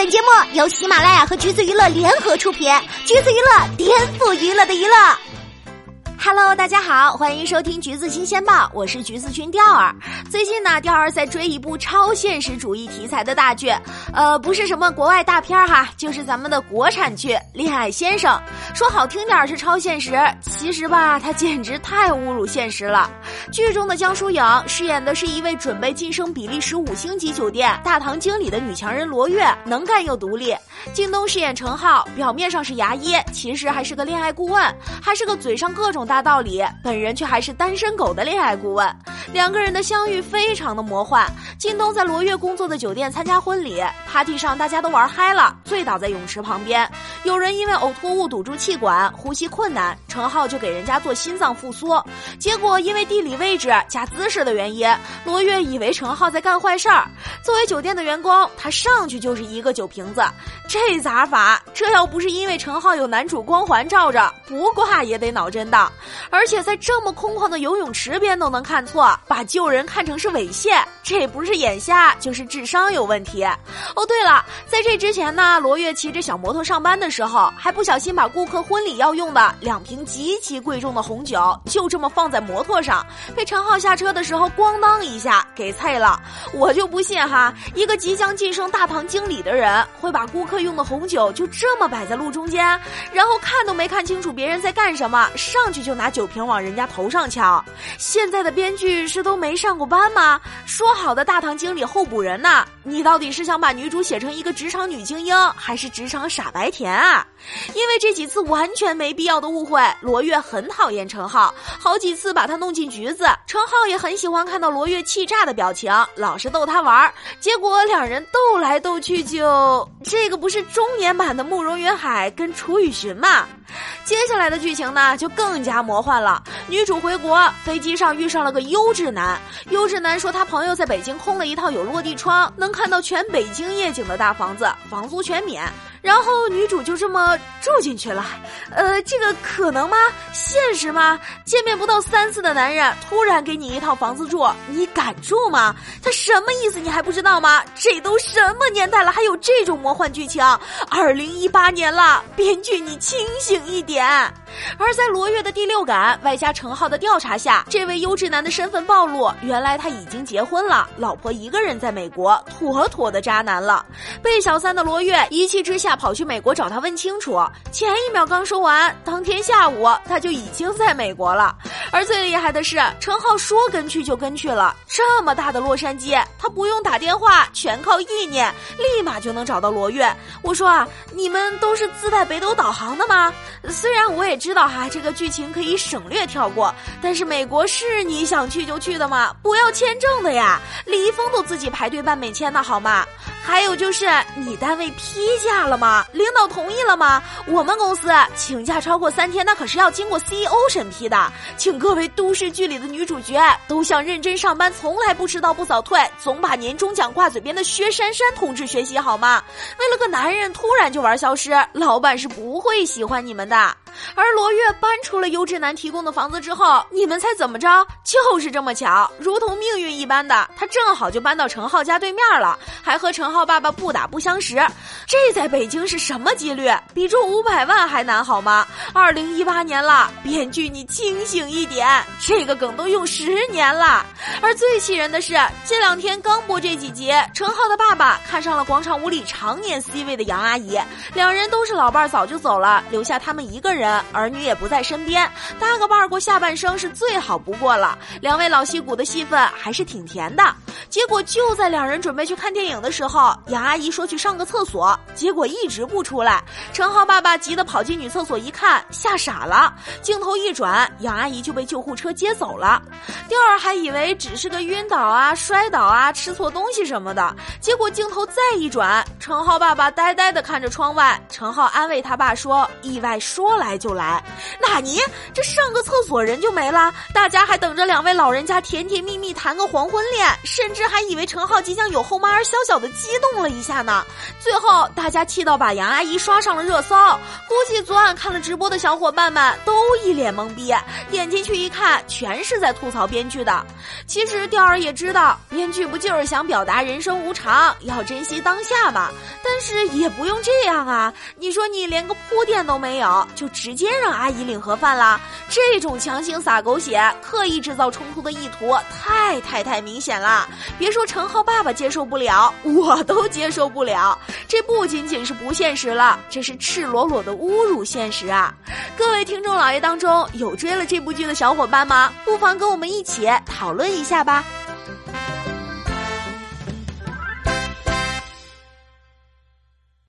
本节目由喜马拉雅和橘子娱乐联合出品，橘子娱乐颠覆娱乐的娱乐。Hello，大家好，欢迎收听《橘子新鲜报》，我是橘子君钓儿。最近呢，钓儿在追一部超现实主义题材的大剧，呃，不是什么国外大片哈，就是咱们的国产剧《恋爱先生》。说好听点是超现实，其实吧，它简直太侮辱现实了。剧中的江疏影饰演的是一位准备晋升比利时五星级酒店大堂经理的女强人罗月，能干又独立。靳东饰演程浩，表面上是牙医，其实还是个恋爱顾问，还是个嘴上各种大道理，本人却还是单身狗的恋爱顾问。两个人的相遇非常的魔幻。靳东在罗月工作的酒店参加婚礼，party 上大家都玩嗨了，醉倒在泳池旁边。有人因为呕吐物堵住气管，呼吸困难，程浩就给人家做心脏复苏。结果因为地理位置加姿势的原因，罗月以为程浩在干坏事儿。作为酒店的员工，他上去就是一个酒瓶子。这咋法？这要不是因为程浩有男主光环罩着，不挂也得脑震荡。而且在这么空旷的游泳池边都能看错，把救人看成是猥亵，这不是眼瞎就是智商有问题。哦，对了，在这之前呢，罗月骑着小摩托上班的时候，还不小心把顾客婚礼要用的两瓶极其贵重的红酒就这么放在摩托上，被陈浩下车的时候咣当一下给碎了。我就不信哈，一个即将晋升大堂经理的人会把顾客。用的红酒就这么摆在路中间，然后看都没看清楚别人在干什么，上去就拿酒瓶往人家头上敲。现在的编剧是都没上过班吗？说好的大堂经理候补人呢？你到底是想把女主写成一个职场女精英，还是职场傻白甜啊？因为这几次完全没必要的误会，罗月很讨厌程浩，好几次把他弄进局子。程浩也很喜欢看到罗月气炸的表情，老是逗他玩儿结果两人斗来斗去，就这个不是中年版的慕容云海跟楚雨荨吗？接下来的剧情呢，就更加魔幻了。女主回国，飞机上遇上了个优质男。优质男说他朋友在北京空了一套有落地窗，能看到全北京夜景的大房子，房租全免。然后女主就这么住进去了，呃，这个可能吗？现实吗？见面不到三次的男人突然给你一套房子住，你敢住吗？他什么意思？你还不知道吗？这都什么年代了，还有这种魔幻剧情？二零一八年了，编剧你清醒一点。而在罗月的第六感外加程浩的调查下，这位优质男的身份暴露，原来他已经结婚了，老婆一个人在美国，妥妥的渣男了。被小三的罗月一气之下跑去美国找他问清楚，前一秒刚说完，当天下午他就已经在美国了。而最厉害的是，程浩说跟去就跟去了，这么大的洛杉矶，他不用打电话，全靠意念，立马就能找到罗月。我说啊，你们都是自带北斗导航的吗？虽然我也知道哈，这个剧情可以省略跳过，但是美国是你想去就去的吗？不要签证的呀，李易峰都自己排队办美签的好吗？还有就是，你单位批假了吗？领导同意了吗？我们公司请假超过三天，那可是要经过 CEO 审批的。请各位都市剧里的女主角都向认真上班、从来不迟到不早退、总把年终奖挂嘴边的薛珊珊同志学习好吗？为了个男人突然就玩消失，老板是不会喜欢你们的。而罗月搬出了优质男提供的房子之后，你们猜怎么着？就是这么巧，如同命运一般的，他正好就搬到程浩家对面了，还和程浩爸爸不打不相识。这在北京是什么几率？比中五百万还难好吗？二零一八年了，编剧你清醒一点，这个梗都用十年了。而最气人的是，这两天刚播这几集，程浩的爸爸看上了广场舞里常年 C 位的杨阿姨，两人都是老伴儿，早就走了，留下他们一个人。人儿女也不在身边，搭个伴儿过下半生是最好不过了。两位老戏骨的戏份还是挺甜的。结果就在两人准备去看电影的时候，杨阿姨说去上个厕所，结果一直不出来。陈浩爸爸急得跑进女厕所一看，吓傻了。镜头一转，杨阿姨就被救护车接走了。第二还以为只是个晕倒啊、摔倒啊、吃错东西什么的，结果镜头再一转，陈浩爸爸呆呆地看着窗外。陈浩安慰他爸说：“意外说来。”就来，纳尼？这上个厕所人就没了？大家还等着两位老人家甜甜蜜蜜谈个黄昏恋，甚至还以为陈浩即将有后妈儿小小的机激动了一下呢。最后大家气到把杨阿姨刷上了热搜，估计昨晚看了直播的小伙伴们都一脸懵逼，点进去一看，全是在吐槽编剧的。其实钓儿也知道，编剧不就是想表达人生无常，要珍惜当下吗？但是也不用这样啊！你说你连个铺垫都没有，就直接让阿姨领盒饭啦？这种强行撒狗血、刻意制造冲突的意图，太太太明显了。别说陈浩爸爸接受不了，都接受不了。这不仅仅是不现实了，这是赤裸裸的侮辱现实啊！各位听众老爷当中有追了这部剧的小伙伴吗？不妨跟我们一起讨论一下吧。